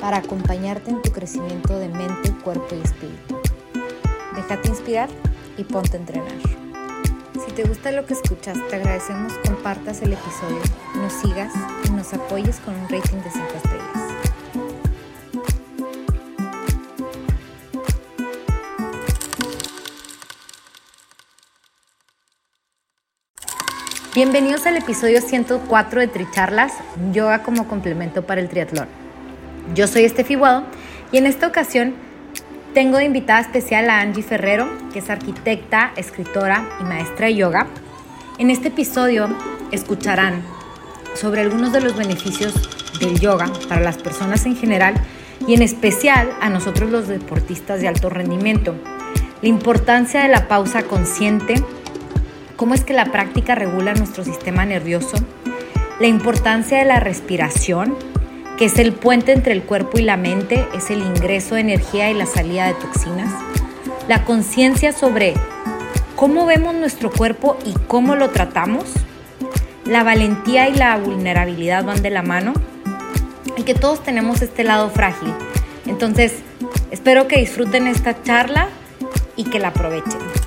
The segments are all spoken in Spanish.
para acompañarte en tu crecimiento de mente, cuerpo y espíritu. Déjate inspirar y ponte a entrenar. Si te gusta lo que escuchas, te agradecemos compartas el episodio, nos sigas y nos apoyes con un rating de 5 estrellas. Bienvenidos al episodio 104 de Tricharlas, yoga como complemento para el triatlón. Yo soy Estefi Guado y en esta ocasión tengo de invitada especial a Angie Ferrero, que es arquitecta, escritora y maestra de yoga. En este episodio escucharán sobre algunos de los beneficios del yoga para las personas en general y en especial a nosotros los deportistas de alto rendimiento. La importancia de la pausa consciente, cómo es que la práctica regula nuestro sistema nervioso, la importancia de la respiración, que es el puente entre el cuerpo y la mente, es el ingreso de energía y la salida de toxinas. La conciencia sobre cómo vemos nuestro cuerpo y cómo lo tratamos. La valentía y la vulnerabilidad van de la mano. Y que todos tenemos este lado frágil. Entonces, espero que disfruten esta charla y que la aprovechen.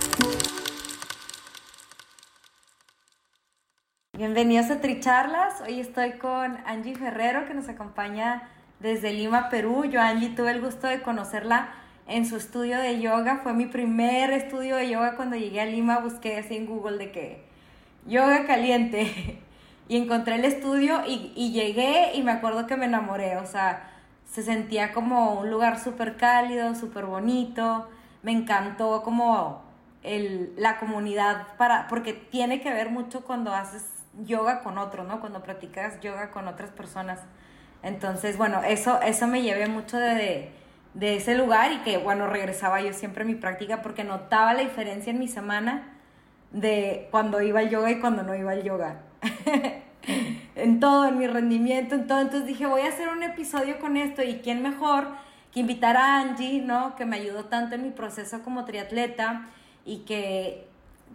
Bienvenidos a Tricharlas. Hoy estoy con Angie Ferrero que nos acompaña desde Lima, Perú. Yo, Angie, tuve el gusto de conocerla en su estudio de yoga. Fue mi primer estudio de yoga cuando llegué a Lima. Busqué así en Google de que yoga caliente. Y encontré el estudio y, y llegué y me acuerdo que me enamoré. O sea, se sentía como un lugar súper cálido, súper bonito. Me encantó como el, la comunidad para, porque tiene que ver mucho cuando haces yoga con otro, ¿no? Cuando practicas yoga con otras personas. Entonces, bueno, eso, eso me llevé mucho de, de, ese lugar y que, bueno, regresaba yo siempre a mi práctica porque notaba la diferencia en mi semana de cuando iba al yoga y cuando no iba al yoga. en todo, en mi rendimiento, en todo. Entonces dije, voy a hacer un episodio con esto y quién mejor que invitar a Angie, ¿no? Que me ayudó tanto en mi proceso como triatleta y que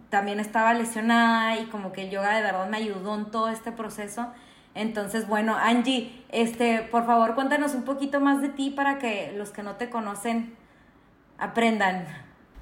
también estaba lesionada y como que el yoga de verdad me ayudó en todo este proceso. Entonces, bueno, Angie, este, por favor, cuéntanos un poquito más de ti para que los que no te conocen aprendan.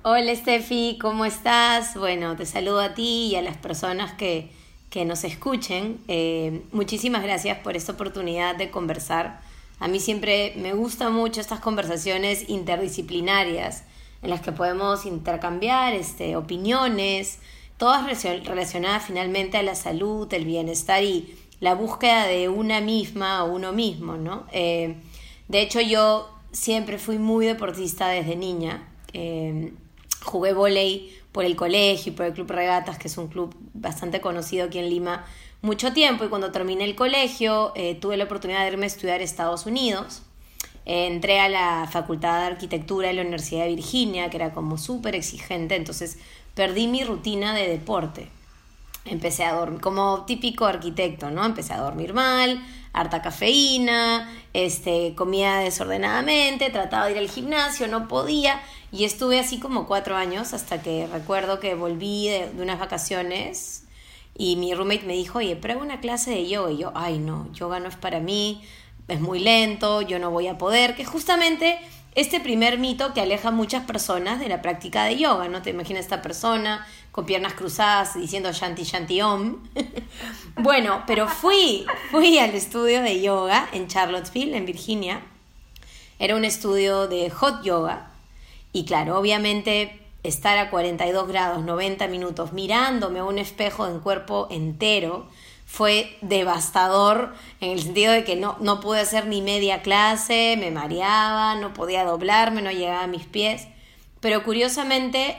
Hola Steffi, ¿cómo estás? Bueno, te saludo a ti y a las personas que, que nos escuchen. Eh, muchísimas gracias por esta oportunidad de conversar. A mí siempre me gustan mucho estas conversaciones interdisciplinarias en las que podemos intercambiar este, opiniones, todas relacionadas finalmente a la salud, el bienestar y la búsqueda de una misma o uno mismo, ¿no? Eh, de hecho, yo siempre fui muy deportista desde niña. Eh, jugué volei por el colegio y por el Club Regatas, que es un club bastante conocido aquí en Lima, mucho tiempo. Y cuando terminé el colegio, eh, tuve la oportunidad de irme a estudiar a Estados Unidos entré a la Facultad de Arquitectura de la Universidad de Virginia, que era como súper exigente, entonces perdí mi rutina de deporte. Empecé a dormir, como típico arquitecto, ¿no? Empecé a dormir mal, harta cafeína, este, comía desordenadamente, trataba de ir al gimnasio, no podía, y estuve así como cuatro años hasta que recuerdo que volví de, de unas vacaciones y mi roommate me dijo, oye, prueba una clase de yoga. Y yo, ay no, yoga no es para mí, es muy lento, yo no voy a poder, que justamente este primer mito que aleja a muchas personas de la práctica de yoga, ¿no? Te imaginas esta persona con piernas cruzadas diciendo shanti shanti om. bueno, pero fui, fui al estudio de yoga en Charlottesville, en Virginia. Era un estudio de hot yoga. Y claro, obviamente estar a 42 grados, 90 minutos, mirándome a un espejo en cuerpo entero, fue devastador en el sentido de que no, no pude hacer ni media clase, me mareaba, no podía doblarme, no llegaba a mis pies. Pero curiosamente,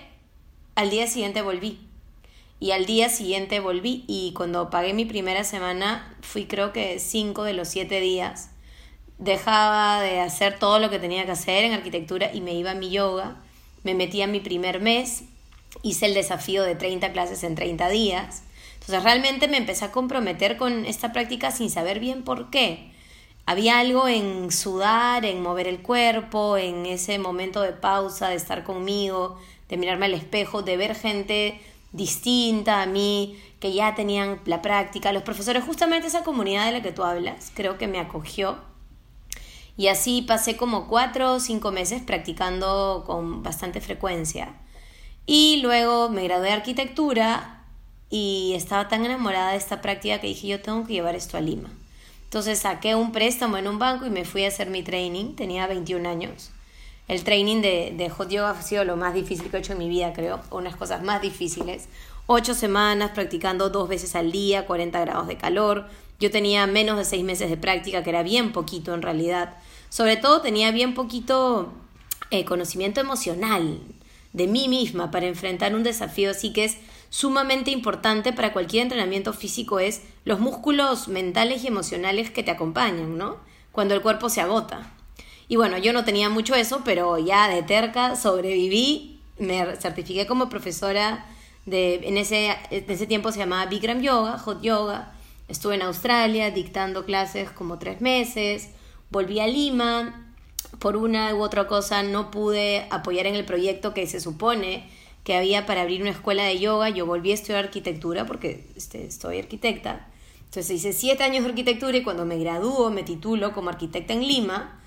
al día siguiente volví. Y al día siguiente volví y cuando pagué mi primera semana fui creo que cinco de los siete días dejaba de hacer todo lo que tenía que hacer en arquitectura y me iba a mi yoga. Me metí a mi primer mes, hice el desafío de 30 clases en 30 días. Entonces realmente me empecé a comprometer con esta práctica sin saber bien por qué. Había algo en sudar, en mover el cuerpo, en ese momento de pausa, de estar conmigo, de mirarme al espejo, de ver gente distinta a mí, que ya tenían la práctica. Los profesores, justamente esa comunidad de la que tú hablas, creo que me acogió. Y así pasé como cuatro o cinco meses practicando con bastante frecuencia. Y luego me gradué de arquitectura y estaba tan enamorada de esta práctica que dije yo tengo que llevar esto a Lima. Entonces saqué un préstamo en un banco y me fui a hacer mi training. Tenía 21 años. El training de, de hot yoga ha sido lo más difícil que he hecho en mi vida, creo. Unas cosas más difíciles. Ocho semanas practicando dos veces al día, 40 grados de calor. Yo tenía menos de seis meses de práctica, que era bien poquito en realidad. Sobre todo tenía bien poquito eh, conocimiento emocional de mí misma para enfrentar un desafío así que es sumamente importante para cualquier entrenamiento físico es los músculos mentales y emocionales que te acompañan, ¿no? Cuando el cuerpo se agota. Y bueno, yo no tenía mucho eso, pero ya de terca sobreviví, me certifiqué como profesora de, en ese, en ese tiempo se llamaba Bikram Yoga, Hot Yoga. Estuve en Australia dictando clases como tres meses, volví a Lima, por una u otra cosa no pude apoyar en el proyecto que se supone que había para abrir una escuela de yoga. Yo volví a estudiar arquitectura porque soy arquitecta. Entonces hice siete años de arquitectura y cuando me gradúo, me titulo como arquitecta en Lima,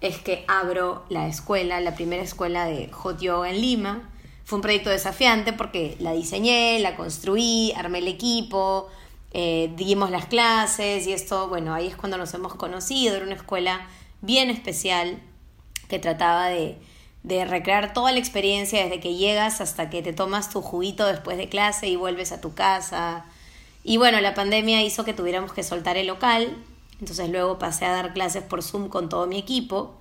es que abro la escuela, la primera escuela de hot yoga en Lima. Fue un proyecto desafiante porque la diseñé, la construí, armé el equipo, eh, dimos las clases y esto, bueno, ahí es cuando nos hemos conocido. Era una escuela bien especial que trataba de, de recrear toda la experiencia desde que llegas hasta que te tomas tu juguito después de clase y vuelves a tu casa. Y bueno, la pandemia hizo que tuviéramos que soltar el local, entonces luego pasé a dar clases por Zoom con todo mi equipo.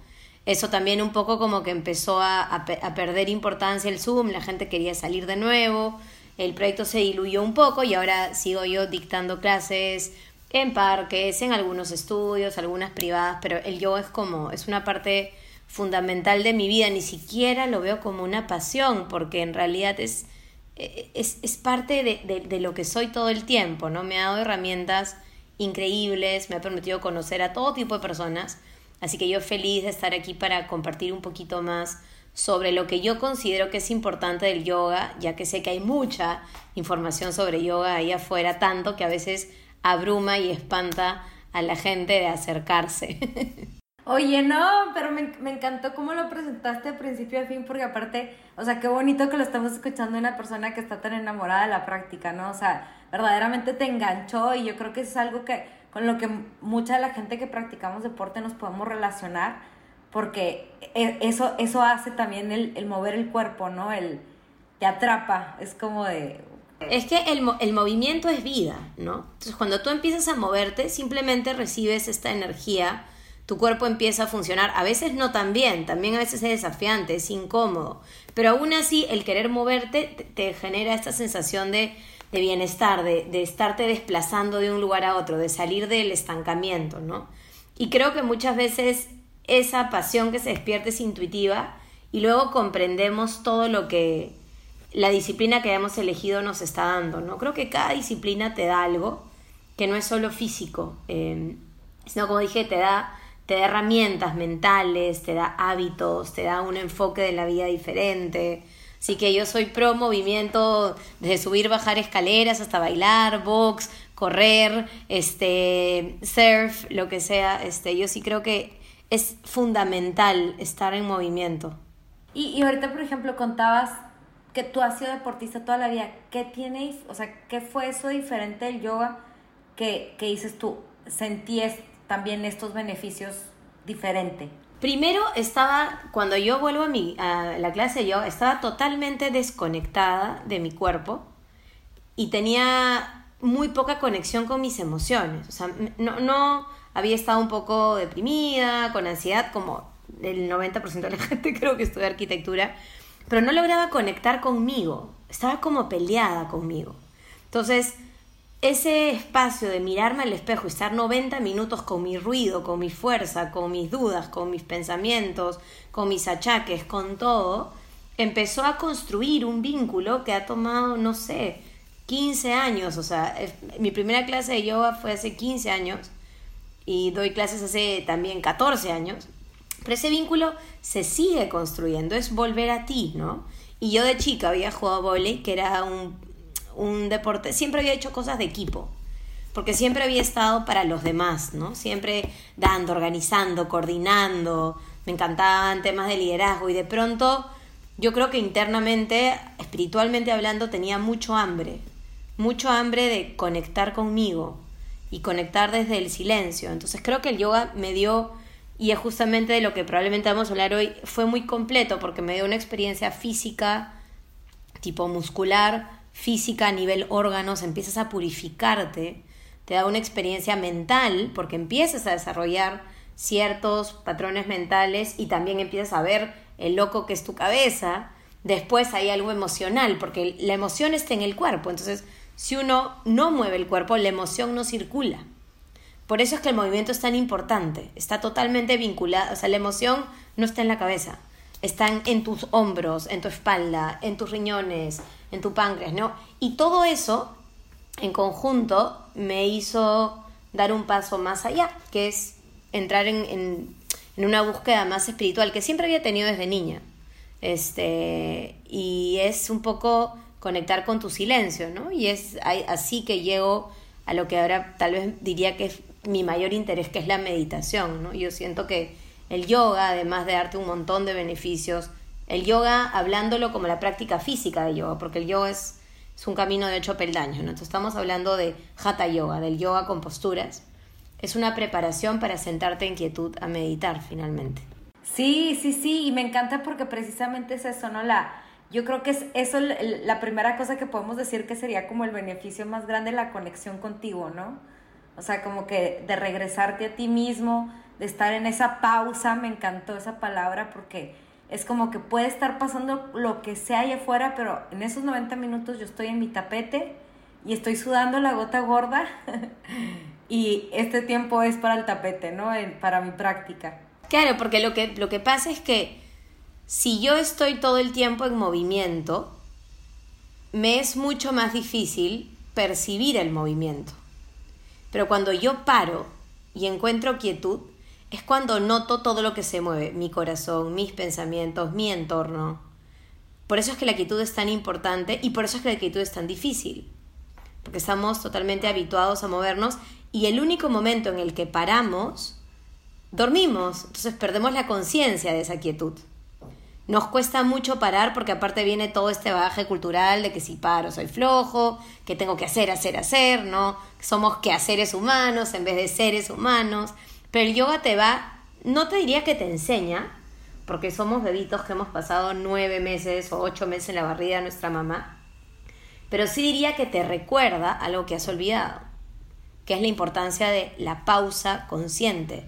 Eso también un poco como que empezó a, a, perder importancia el Zoom, la gente quería salir de nuevo, el proyecto se diluyó un poco y ahora sigo yo dictando clases en parques, en algunos estudios, algunas privadas, pero el yoga es como, es una parte fundamental de mi vida, ni siquiera lo veo como una pasión, porque en realidad es, es, es parte de, de, de, lo que soy todo el tiempo, ¿no? Me ha dado herramientas increíbles, me ha permitido conocer a todo tipo de personas, así que yo feliz de estar aquí para compartir un poquito más sobre lo que yo considero que es importante del yoga, ya que sé que hay mucha información sobre yoga ahí afuera, tanto que a veces abruma y espanta a la gente de acercarse. Oye, no, pero me, me, encantó cómo lo presentaste de principio a fin, porque aparte, o sea, qué bonito que lo estamos escuchando de una persona que está tan enamorada de la práctica, ¿no? O sea, verdaderamente te enganchó y yo creo que es algo que con lo que mucha de la gente que practicamos deporte nos podemos relacionar, porque e, eso, eso hace también el, el mover el cuerpo, ¿no? El te atrapa, es como de, es que el, el, movimiento es vida, ¿no? Entonces cuando tú empiezas a moverte, simplemente recibes esta energía tu cuerpo empieza a funcionar. A veces no tan bien, también a veces es desafiante, es incómodo, pero aún así el querer moverte te, genera esta sensación de, de bienestar, de, de, estarte desplazando de un lugar a otro, de salir del estancamiento, ¿no? Y creo que muchas veces esa pasión que se despierta es intuitiva y luego comprendemos todo lo que la disciplina que hemos elegido nos está dando, ¿no? Creo que cada disciplina te da algo que no es solo físico, eh, sino como dije, te da te da herramientas mentales, te da hábitos, te da un enfoque de la vida diferente. Así que yo soy pro movimiento desde subir, bajar escaleras hasta bailar, box, correr, este, surf, lo que sea. Este, yo sí creo que es fundamental estar en movimiento. Y, y ahorita, por ejemplo, contabas que tú has sido deportista toda la vida. ¿Qué tienes, o sea, qué fue eso diferente del yoga que, que dices tú? Sentí también estos beneficios diferente? Primero estaba, cuando yo vuelvo a, mi, la clase yo, estaba totalmente desconectada de mi cuerpo y tenía muy poca conexión con mis emociones. O sea, no, no había estado un poco deprimida, con ansiedad, como el 90% de la gente creo que estudia arquitectura, pero no lograba conectar conmigo. Estaba como peleada conmigo. Entonces, ese espacio de mirarme al espejo y estar 90 minutos con mi ruido, con mi fuerza, con mis dudas, con mis pensamientos, con mis achaques, con todo, empezó a construir un vínculo que ha tomado, no sé, 15 años. O sea, mi primera clase de yoga fue hace 15 años y doy clases hace también 14 años. Pero ese vínculo se sigue construyendo, es volver a ti, ¿no? Y yo de chica había jugado volei, que era un, un deporte, siempre había hecho cosas de equipo, porque siempre había estado para los demás, ¿no? Siempre dando, organizando, coordinando, me encantaban temas de liderazgo y de pronto yo creo que internamente, espiritualmente hablando, tenía mucho hambre, mucho hambre de conectar conmigo y conectar desde el silencio. Entonces creo que el yoga me dio, y es justamente de lo que probablemente vamos a hablar hoy, fue muy completo porque me dio una experiencia física, tipo muscular, física a nivel órganos, empiezas a purificarte, te da una experiencia mental porque empiezas a desarrollar ciertos patrones mentales y también empiezas a ver el loco que es tu cabeza, después hay algo emocional, porque la emoción está en el cuerpo, entonces si uno no mueve el cuerpo, la emoción no circula. Por eso es que el movimiento es tan importante, está totalmente vinculado, o sea, la emoción no está en la cabeza, está en tus hombros, en tu espalda, en tus riñones, en tu páncreas, ¿no? Y todo eso en conjunto me hizo dar un paso más allá, que es entrar en en una búsqueda más espiritual que siempre había tenido desde niña. Este, y es un poco conectar con tu silencio, ¿no? Y es así que llego a lo que ahora tal vez diría que es mi mayor interés, que es la meditación, ¿no? Yo siento que el yoga, además de darte un montón de beneficios, el yoga hablándolo como la práctica física de yoga, porque el yoga es, un camino de ocho peldaños, ¿no? Entonces estamos hablando de hatha yoga, del yoga con posturas, es una preparación para sentarte en quietud a meditar finalmente. Sí, sí, sí, y me encanta porque precisamente es eso, ¿no? La, yo creo que es eso la primera cosa que podemos decir que sería como el beneficio más grande, la conexión contigo, ¿no? O sea, como que de regresarte a ti mismo, de estar en esa pausa, me encantó esa palabra porque es como que puede estar pasando lo que sea allá afuera, pero en esos 90 minutos yo estoy en mi tapete y estoy sudando la gota gorda y este tiempo es para el tapete, ¿no? Para mi práctica. Claro, porque lo que, lo que pasa es que si yo estoy todo el tiempo en movimiento, me es mucho más difícil percibir el movimiento. Pero cuando yo paro y encuentro quietud, es cuando noto todo lo que se mueve, mi corazón, mis pensamientos, mi entorno. Por eso es que la quietud es tan importante y por eso es que la quietud es tan difícil. Porque estamos totalmente habituados a movernos y el único momento en el que paramos, dormimos, entonces perdemos la conciencia de esa quietud. Nos cuesta mucho parar porque aparte viene todo este bagaje cultural de que si paro soy flojo, que tengo que hacer, hacer, hacer, ¿no? Somos quehaceres humanos en vez de seres humanos. Pero el yoga te va, no te diría que te enseña, porque somos bebitos que hemos pasado nueve meses o ocho meses en la barriga de nuestra mamá, pero sí diría que te recuerda algo que has olvidado que es la importancia de la pausa consciente,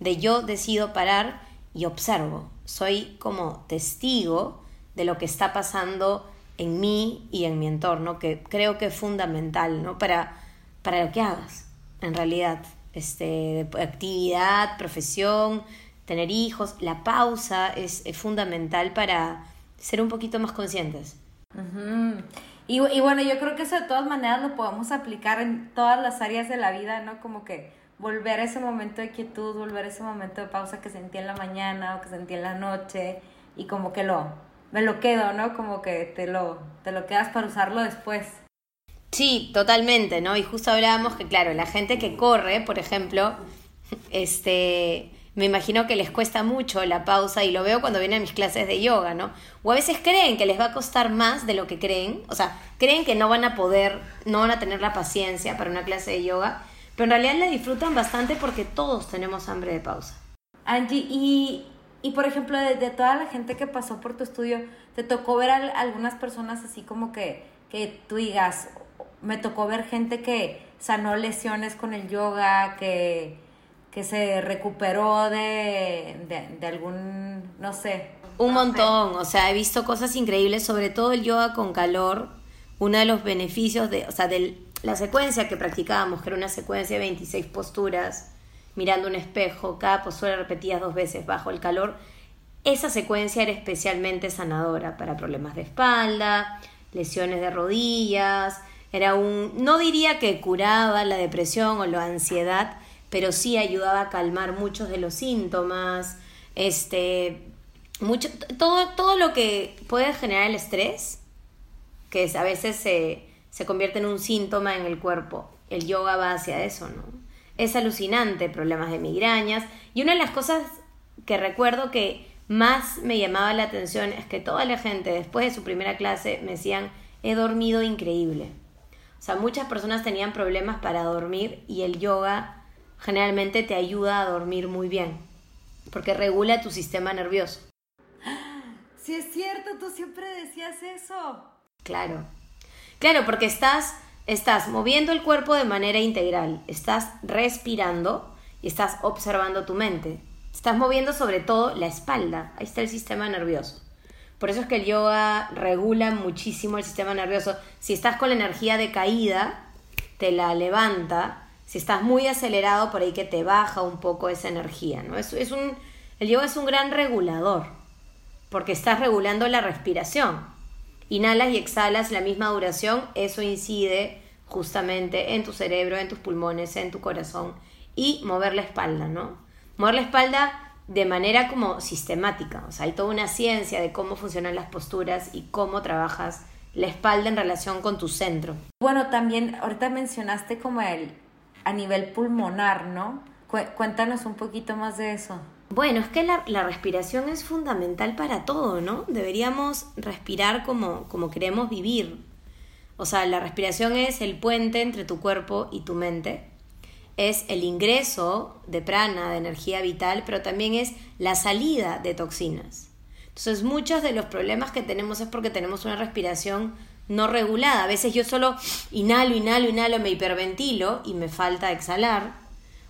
de yo decido parar y observo, soy como testigo de lo que está pasando en mí y en mi entorno, que creo que es fundamental, ¿no? Para, para lo que hagas, en realidad, este, actividad, profesión, tener hijos, la pausa es, fundamental para ser un poquito más conscientes. Y, y, bueno, yo creo que eso de todas maneras lo podemos aplicar en todas las áreas de la vida, ¿no? Como que volver a ese momento de quietud, volver a ese momento de pausa que sentí en la mañana o que sentí en la noche y como que lo, me lo quedo, ¿no? Como que te lo, te lo quedas para usarlo después. Sí, totalmente, ¿no? Y justo hablábamos que, claro, la gente que corre, por ejemplo, este, me imagino que les cuesta mucho la pausa y lo veo cuando vienen a mis clases de yoga, ¿no? O a veces creen que les va a costar más de lo que creen, o sea, creen que no van a poder, no van a tener la paciencia para una clase de yoga, pero en realidad la disfrutan bastante porque todos tenemos hambre de pausa. Angie, y, y por ejemplo, de, toda la gente que pasó por tu estudio, ¿te tocó ver a, algunas personas así como que, que tú digas, me tocó ver gente que sanó lesiones con el yoga, que que se recuperó de, de, algún, no sé. Un montón, o sea, he visto cosas increíbles, sobre todo el yoga con calor. Uno de los beneficios de, o sea, del, la secuencia que practicábamos, que era una secuencia de 26 posturas, mirando un espejo, cada postura repetida dos veces bajo el calor, esa secuencia era especialmente sanadora para problemas de espalda, lesiones de rodillas, era un, no diría que curaba la depresión o la ansiedad, pero sí ayudaba a calmar muchos de los síntomas, este, mucho, todo, todo lo que puede generar el estrés, que a veces se, se convierte en un síntoma en el cuerpo. El yoga va hacia eso, ¿no? Es alucinante, problemas de migrañas. Y una de las cosas que recuerdo que más me llamaba la atención es que toda la gente después de su primera clase me decían, he dormido increíble. O sea, muchas personas tenían problemas para dormir y el yoga generalmente te ayuda a dormir muy bien, porque regula tu sistema nervioso. Sí, es cierto, tú siempre decías eso. Claro. Claro, porque estás, estás moviendo el cuerpo de manera integral, estás respirando y estás observando tu mente. Estás moviendo sobre todo la espalda, ahí está el sistema nervioso. Por eso es que el yoga regula muchísimo el sistema nervioso. Si estás con la energía de caída, te la levanta. Si estás muy acelerado, por ahí que te baja un poco esa energía. ¿no? Es, es un, el yoga es un gran regulador, porque estás regulando la respiración inhalas y exhalas la misma duración, eso incide justamente en tu cerebro, en tus pulmones, en tu corazón y mover la espalda, ¿no? Mover la espalda de manera como sistemática, o sea, hay toda una ciencia de cómo funcionan las posturas y cómo trabajas la espalda en relación con tu centro. Bueno, también ahorita mencionaste como el a nivel pulmonar, ¿no? Cuéntanos un poquito más de eso. Bueno, es que la, respiración es fundamental para todo, ¿no? Deberíamos respirar como, como queremos vivir. O sea, la respiración es el puente entre tu cuerpo y tu mente. Es el ingreso de prana, de energía vital, pero también es la salida de toxinas. Entonces, muchos de los problemas que tenemos es porque tenemos una respiración no regulada. A veces yo solo inhalo, inhalo, inhalo, me hiperventilo y me falta exhalar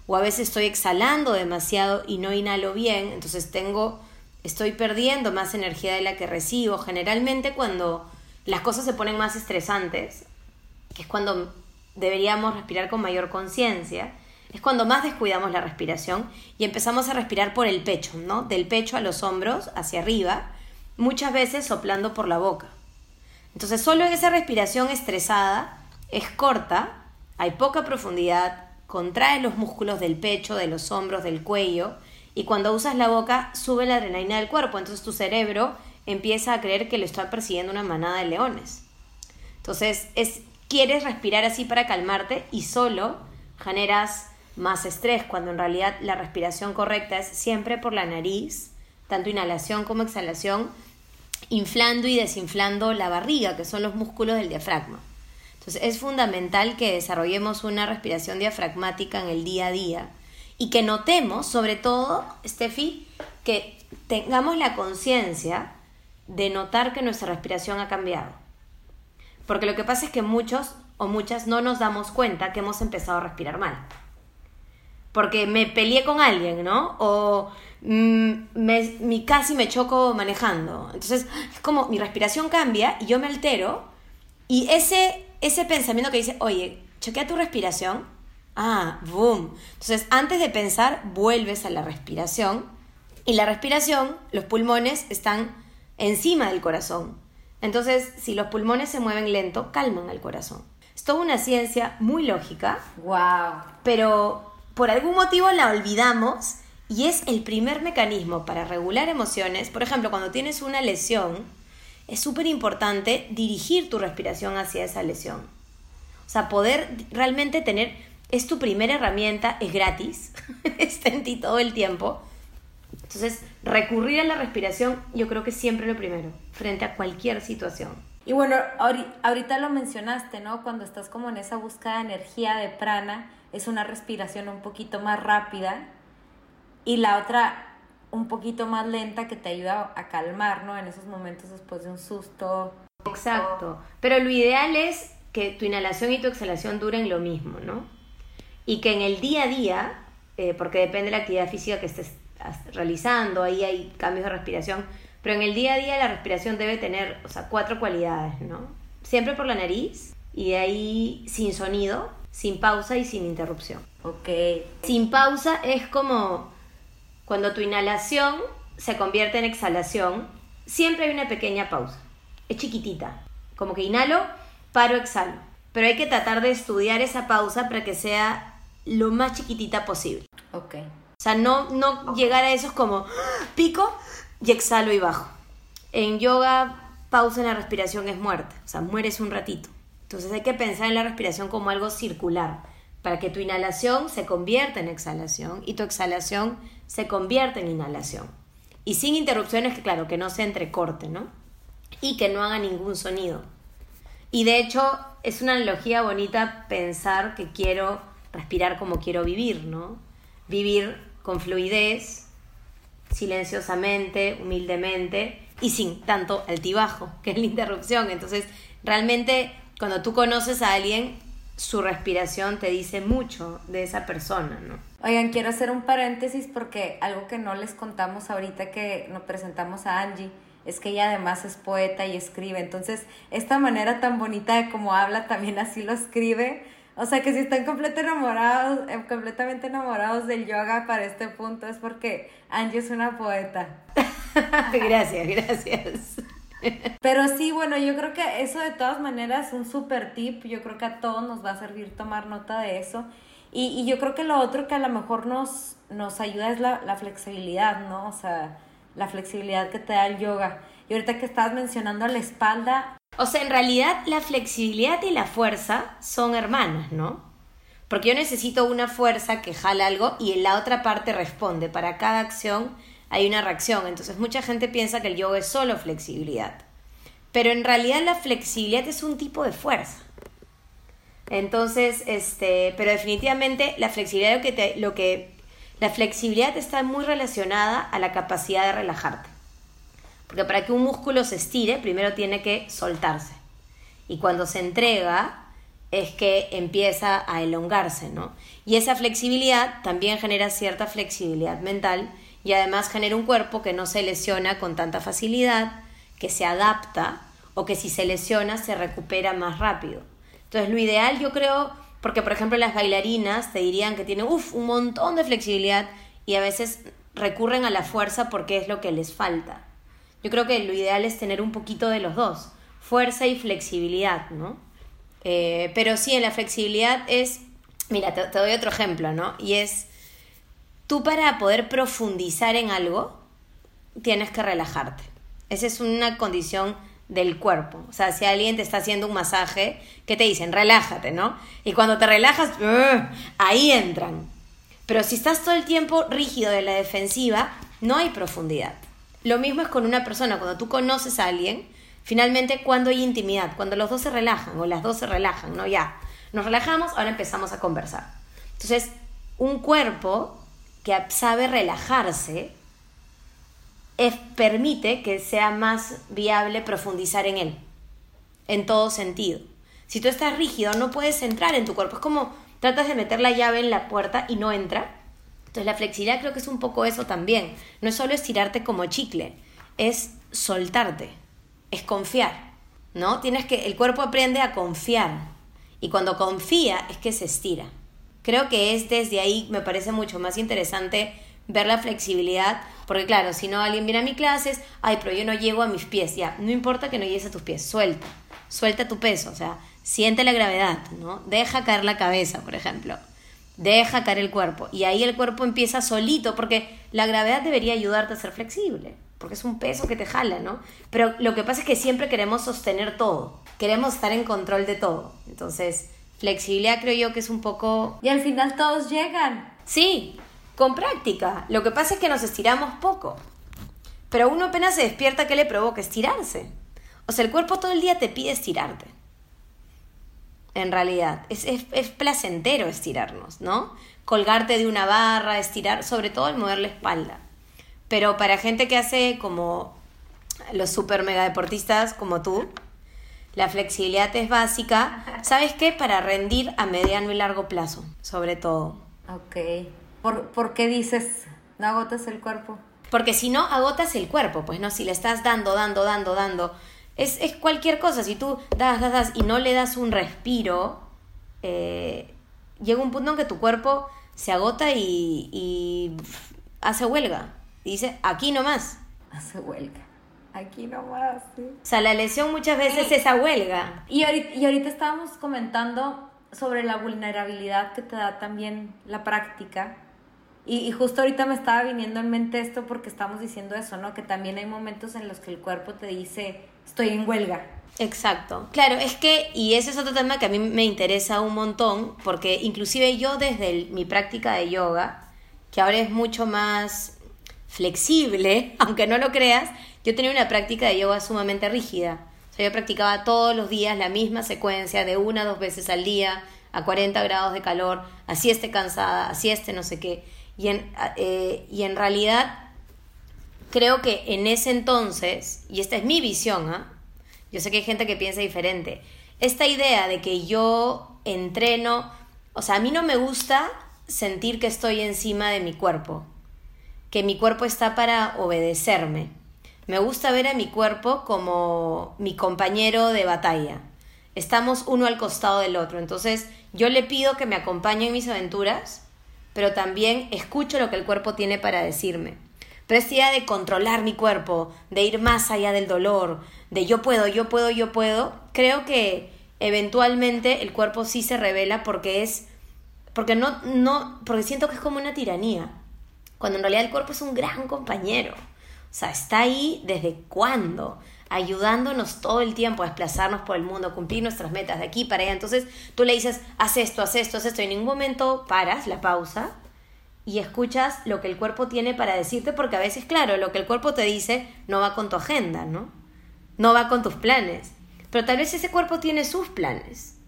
o a veces estoy exhalando demasiado y no inhalo bien, entonces tengo, estoy perdiendo más energía de la que recibo. Generalmente cuando las cosas se ponen más estresantes, que es cuando deberíamos respirar con mayor conciencia, es cuando más descuidamos la respiración y empezamos a respirar por el pecho, ¿no? Del pecho a los hombros, hacia arriba, muchas veces soplando por la boca. Entonces solo esa respiración estresada es corta, hay poca profundidad, contrae los músculos del pecho, de los hombros, del cuello, y cuando usas la boca sube la adrenalina del cuerpo, entonces tu cerebro empieza a creer que le está persiguiendo una manada de leones. Entonces, es, quieres respirar así para calmarte y solo generas más estrés, cuando en realidad la respiración correcta es siempre por la nariz, tanto inhalación como exhalación, inflando y desinflando la barriga, que son los músculos del diafragma. Entonces es fundamental que desarrollemos una respiración diafragmática en el día a día y que notemos, sobre todo, Steffi, que tengamos la conciencia de notar que nuestra respiración ha cambiado. Porque lo que pasa es que muchos o muchas no nos damos cuenta que hemos empezado a respirar mal. Porque me peleé con alguien, ¿no? O mm, me, casi me choco manejando. Entonces, es como mi respiración cambia y yo me altero y ese ese pensamiento que dice, oye, chequea tu respiración. Ah, boom. Entonces, antes de pensar, vuelves a la respiración. Y la respiración, los pulmones están encima del corazón. Entonces, si los pulmones se mueven lento, calman al corazón. Es toda una ciencia muy lógica. Wow. Pero por algún motivo la olvidamos y es el primer mecanismo para regular emociones. Por ejemplo, cuando tienes una lesión, es súper importante dirigir tu respiración hacia esa lesión. O sea, poder realmente tener, es tu primera herramienta, es gratis, está en ti todo el tiempo. Entonces, recurrir a la respiración yo creo que siempre lo primero, frente a cualquier situación. Y bueno, ahorita lo mencionaste, ¿no? Cuando estás como en esa búsqueda de energía de prana, es una respiración un poquito más rápida. Y la otra un poquito más lenta que te ayuda a calmar, ¿no? En esos momentos después de un susto. Exacto. Pero lo ideal es que tu inhalación y tu exhalación duren lo mismo, ¿no? Y que en el día a día, eh, porque depende de la actividad física que estés realizando, ahí hay cambios de respiración, pero en el día a día la respiración debe tener, o sea, cuatro cualidades, ¿no? Siempre por la nariz, y de ahí sin sonido, sin pausa y sin interrupción. Ok. Sin pausa es como cuando tu inhalación se convierte en exhalación, siempre hay una pequeña pausa. Es chiquitita. Como que inhalo, paro, exhalo. Pero hay que tratar de estudiar esa pausa para que sea lo más chiquitita posible. Ok. O sea, no, no llegar a esos como pico y exhalo y bajo. En yoga, pausa en la respiración es muerte. O sea, mueres un ratito. Entonces hay que pensar en la respiración como algo circular, para que tu inhalación se convierta en exhalación y tu exhalación se convierta en inhalación. Y sin interrupciones, que claro, que no se entrecorte, ¿no? Y que no haga ningún sonido. Y de hecho, es una analogía bonita pensar que quiero respirar como quiero vivir, ¿no? Vivir con fluidez, silenciosamente, humildemente y sin tanto altibajo, que es la interrupción. Entonces, realmente cuando tú conoces a alguien, su respiración te dice mucho de esa persona, ¿no? Oigan, quiero hacer un paréntesis porque algo que no les contamos ahorita que nos presentamos a Angie es que ella además es poeta y escribe. Entonces, esta manera tan bonita de cómo habla también así lo escribe. O sea que si están completamente enamorados, eh, completamente enamorados del yoga para este punto es porque Angie es una poeta. gracias, gracias. Pero sí, bueno, yo creo que eso de todas maneras es un super tip. Yo creo que a todos nos va a servir tomar nota de eso. Y, y yo creo que lo otro que a lo mejor nos, nos ayuda es la, la flexibilidad, ¿no? O sea, la flexibilidad que te da el yoga. Y ahorita que estabas mencionando la espalda. O sea, en realidad la flexibilidad y la fuerza son hermanas, ¿no? Porque yo necesito una fuerza que jala algo y en la otra parte responde. Para cada acción hay una reacción. Entonces mucha gente piensa que el yoga es solo flexibilidad. Pero en realidad la flexibilidad es un tipo de fuerza. Entonces, este, pero definitivamente la flexibilidad lo que te, la flexibilidad está muy relacionada a la capacidad de relajarte. Porque para que un músculo se estire, primero tiene que soltarse. Y cuando se entrega, es que empieza a elongarse, ¿no? Y esa flexibilidad también genera cierta flexibilidad mental y además genera un cuerpo que no se lesiona con tanta facilidad, que se adapta o que si se lesiona se recupera más rápido. Entonces lo ideal yo creo, porque por ejemplo las bailarinas te dirían que tienen un montón de flexibilidad y a veces recurren a la fuerza porque es lo que les falta. Yo creo que lo ideal es tener un poquito de los dos, fuerza y flexibilidad, ¿no? Eh, pero sí, en la flexibilidad es, mira, te doy otro ejemplo, ¿no? Y es, tú para poder profundizar en algo, tienes que relajarte. Esa es una condición del cuerpo. O sea, si alguien te está haciendo un masaje, ¿qué te dicen? Relájate, ¿no? Y cuando te relajas, ahí entran. Pero si estás todo el tiempo rígido de la defensiva, no hay profundidad. Lo mismo es con una persona. Cuando tú conoces a alguien, finalmente, cuando hay intimidad, cuando los dos se relajan o las dos se relajan, ¿no? Ya, nos relajamos, ahora empezamos a conversar. Entonces, un cuerpo que sabe relajarse, es, permite que sea más viable profundizar en él, en todo sentido. Si tú estás rígido, no puedes entrar en tu cuerpo. Es como tratas de meter la llave en la puerta y no entra. Entonces la flexibilidad creo que es un poco eso también. No es solo estirarte como chicle, es soltarte, es confiar. ¿No? Tienes que el cuerpo aprende a confiar y cuando confía es que se estira. Creo que es desde ahí, me parece mucho más interesante ver la flexibilidad, porque claro, si no alguien viene a mis clases, ay, pero yo no llego a mis pies, ya, no importa que no llegues a tus pies, suelta, suelta tu peso, o sea, siente la gravedad, ¿no? Deja caer la cabeza, por ejemplo, deja caer el cuerpo, y ahí el cuerpo empieza solito, porque la gravedad debería ayudarte a ser flexible, porque es un peso que te jala, ¿no? Pero lo que pasa es que siempre queremos sostener todo, queremos estar en control de todo, entonces Flexibilidad creo yo que es un poco... Y al final todos llegan. Sí, con práctica. Lo que pasa es que nos estiramos poco. Pero uno apenas se despierta, ¿qué le provoca? Estirarse. O sea, el cuerpo todo el día te pide estirarte. En realidad, es, es, placentero estirarnos, ¿no? Colgarte de una barra, estirar, sobre todo el mover la espalda. Pero para gente que hace como los super mega deportistas como tú, la flexibilidad es básica. ¿Sabes qué? Para rendir a mediano y largo plazo, sobre todo. Ok. ¿Por, ¿Por, qué dices no agotas el cuerpo? Porque si no, agotas el cuerpo, pues no, si le estás dando, dando, dando, dando es, es cualquier cosa. Si tú das, das, das y no le das un respiro, eh, llega un punto en que tu cuerpo se agota y, y hace huelga. Y dice, aquí nomás. Hace huelga. Aquí nomás, sí. O sea, la lesión muchas veces es esa huelga. Y ahorita, y ahorita estábamos comentando sobre la vulnerabilidad que te da también la práctica. Y, y, justo ahorita me estaba viniendo en mente esto porque estamos diciendo eso, ¿no? Que también hay momentos en los que el cuerpo te dice, estoy en huelga. Exacto. Claro, es que, y ese es otro tema que a mí me interesa un montón, porque inclusive yo desde el, mi práctica de yoga, que ahora es mucho más flexible, aunque no lo creas, yo tenía una práctica de yoga sumamente rígida. O sea, yo practicaba todos los días la misma secuencia de una a dos veces al día, a 40 grados de calor, así esté cansada, así esté no sé qué. Y en, eh, y en realidad creo que en ese entonces, y esta es mi visión, ¿ah? yo sé que hay gente que piensa diferente, esta idea de que yo entreno, o sea, a mí no me gusta sentir que estoy encima de mi cuerpo, que mi cuerpo está para obedecerme. Me gusta ver a mi cuerpo como mi compañero de batalla. Estamos uno al costado del otro. Entonces yo le pido que me acompañe en mis aventuras, pero también escucho lo que el cuerpo tiene para decirme. Pero esta idea de controlar mi cuerpo, de ir más allá del dolor, de yo puedo, yo puedo, yo puedo, creo que eventualmente el cuerpo sí se revela porque es porque no no porque siento que es como una tiranía, cuando en realidad el cuerpo es un gran compañero. Sea, está ahí desde cuándo, ayudándonos todo el tiempo a desplazarnos por el mundo, cumplir nuestras metas de aquí para allá. Entonces tú le dices, haz esto, haz esto, haz esto, y en ningún momento paras la pausa y escuchas lo que el cuerpo tiene para decirte, porque a veces, claro, lo que el cuerpo te dice no va con tu agenda, ¿no? No va con tus planes. Pero tal vez ese cuerpo tiene sus planes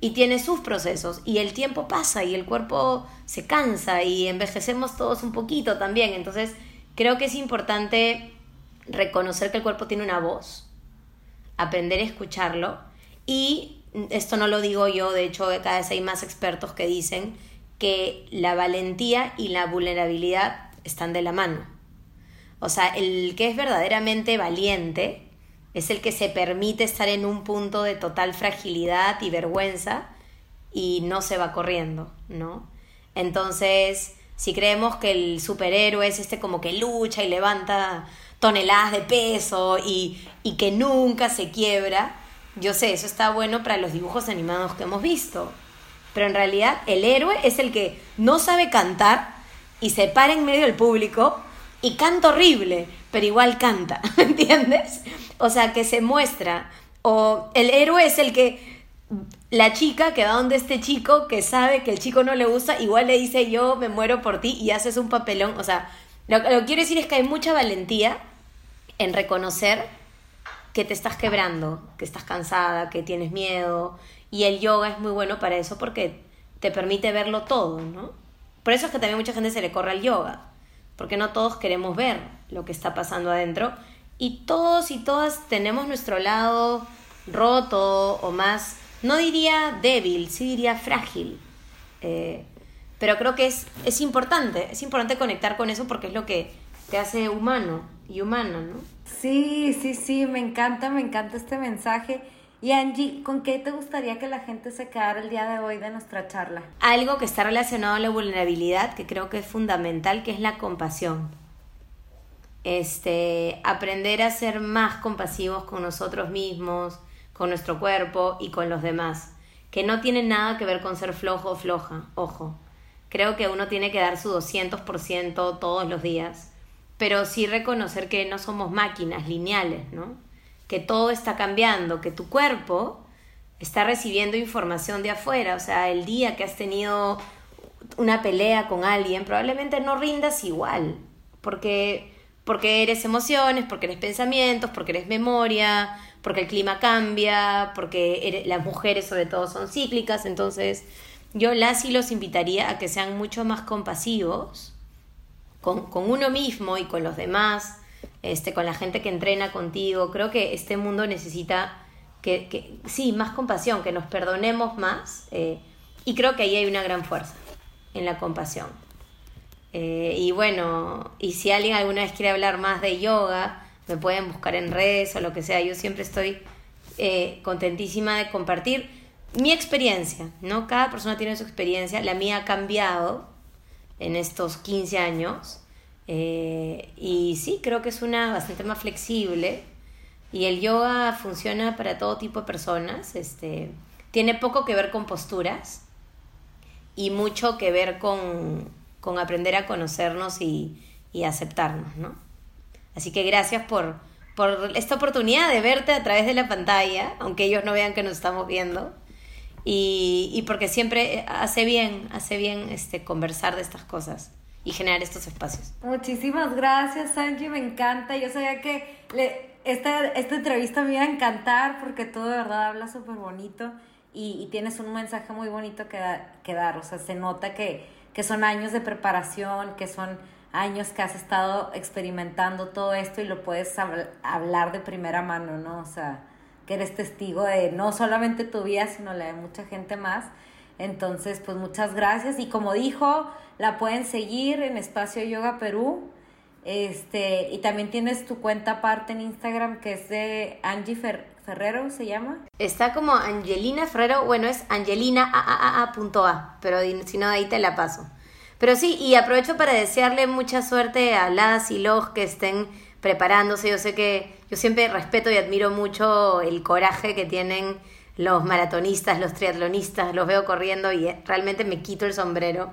y tiene sus procesos y el tiempo pasa y el cuerpo se cansa y envejecemos todos un poquito también. Entonces, creo que es importante reconocer que el cuerpo tiene una voz, aprender a escucharlo y esto no lo digo yo, de hecho cada vez hay más expertos que dicen que la valentía y la vulnerabilidad están de la mano. O sea, el que es verdaderamente valiente es el que se permite estar en un punto de total fragilidad y vergüenza y no se va corriendo, ¿no? Entonces, si creemos que el superhéroe es este como que lucha y levanta toneladas de peso y, y que nunca se quiebra, yo sé, eso está bueno para los dibujos animados que hemos visto, pero en realidad el héroe es el que no sabe cantar y se para en medio del público y canta horrible, pero igual canta, ¿entiendes? O sea, que se muestra. O el héroe es el que la chica que va donde este chico que sabe que el chico no le gusta, igual le dice yo me muero por ti y haces un papelón. O sea, lo, que quiero decir es que hay mucha valentía en reconocer que te estás quebrando, que estás cansada, que tienes miedo, y el yoga es muy bueno para eso porque te permite verlo todo, ¿no? Por eso es que también mucha gente se le corre al yoga, porque no todos queremos ver lo que está pasando adentro y todos y todas tenemos nuestro lado roto o más, no diría débil, sí diría frágil. Eh, pero creo que es, es importante, es importante conectar con eso porque es lo que te hace humano y humana, ¿no? Sí, sí, sí, me encanta, me encanta este mensaje. Y Angie, ¿con qué te gustaría que la gente se quedara el día de hoy de nuestra charla? Algo que está relacionado a la vulnerabilidad, que creo que es fundamental, que es la compasión. Este, aprender a ser más compasivos con nosotros mismos, con nuestro cuerpo y con los demás, que no tiene nada que ver con ser flojo o floja, ojo. Creo que uno tiene que dar su 200% todos los días, pero sí reconocer que no somos máquinas lineales, ¿no? que todo está cambiando, que tu cuerpo está recibiendo información de afuera, o sea, el día que has tenido una pelea con alguien, probablemente no rindas igual, porque porque eres emociones, porque eres pensamientos, porque eres memoria, porque el clima cambia, porque las mujeres sobre todo son cíclicas, entonces yo las y los invitaría a que sean mucho más compasivos con, con uno mismo y con los demás, este, con la gente que entrena contigo. Creo que este mundo necesita que, que sí, más compasión, que nos perdonemos más. Eh, y creo que ahí hay una gran fuerza en la compasión. Eh, y bueno, y si alguien alguna vez quiere hablar más de yoga, me pueden buscar en redes o lo que sea. Yo siempre estoy eh, contentísima de compartir mi experiencia, ¿no? Cada persona tiene su experiencia, la mía ha cambiado en estos 15 años eh, y sí, creo que es una bastante más flexible y el yoga funciona para todo tipo de personas, este, tiene poco que ver con posturas y mucho que ver con, con aprender a conocernos y, y aceptarnos, ¿no? Así que gracias por, por esta oportunidad de verte a través de la pantalla, aunque ellos no vean que nos estamos viendo. Y, y porque siempre hace bien, hace bien este, conversar de estas cosas y generar estos espacios. Muchísimas gracias, Angie, me encanta. Yo sabía que le, esta, esta entrevista me iba a encantar porque tú de verdad hablas súper bonito y, y, tienes un mensaje muy bonito que, que dar. O sea, se nota que, que son años de preparación, que son años que has estado experimentando todo esto y lo puedes hablar de primera mano, ¿no? O sea, que eres testigo de no solamente tu vida, sino la de mucha gente más. Entonces, pues muchas gracias. Y como dijo, la pueden seguir en Espacio Yoga Perú. Este, y también tienes tu cuenta aparte en Instagram que es de Angie Ferrero, ¿se llama? Está como Angelina Ferrero, bueno, es angelina.a, pero si no, ahí te la paso. Pero sí, y aprovecho para desearle mucha suerte a las y los que estén preparándose. Yo sé que yo siempre respeto y admiro mucho el coraje que tienen los maratonistas, los triatlonistas, los veo corriendo y realmente me quito el sombrero.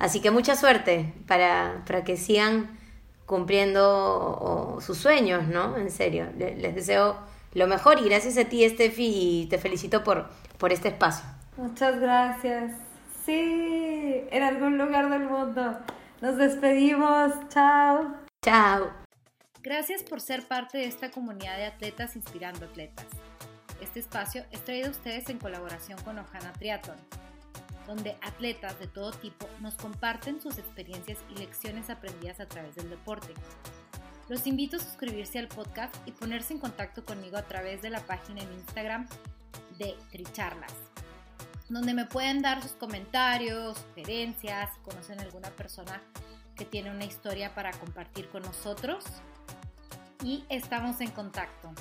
Así que mucha suerte para, para que sigan cumpliendo sus sueños, ¿no? En serio, les, deseo lo mejor y gracias a ti, Steffi, y te felicito por, por este espacio. Muchas gracias. Sí, en algún lugar del mundo. Nos despedimos. Chao. Chao. Gracias por ser parte de esta comunidad de atletas inspirando atletas. Este espacio es traído a ustedes en colaboración con Ojana Triathlon, donde atletas de todo tipo nos comparten sus experiencias y lecciones aprendidas a través del deporte. Los invito a suscribirse al podcast y ponerse en contacto conmigo a través de la página en Instagram de Tricharlas donde me pueden dar sus comentarios, sugerencias, si conocen alguna persona que tiene una historia para compartir con nosotros. Y estamos en contacto.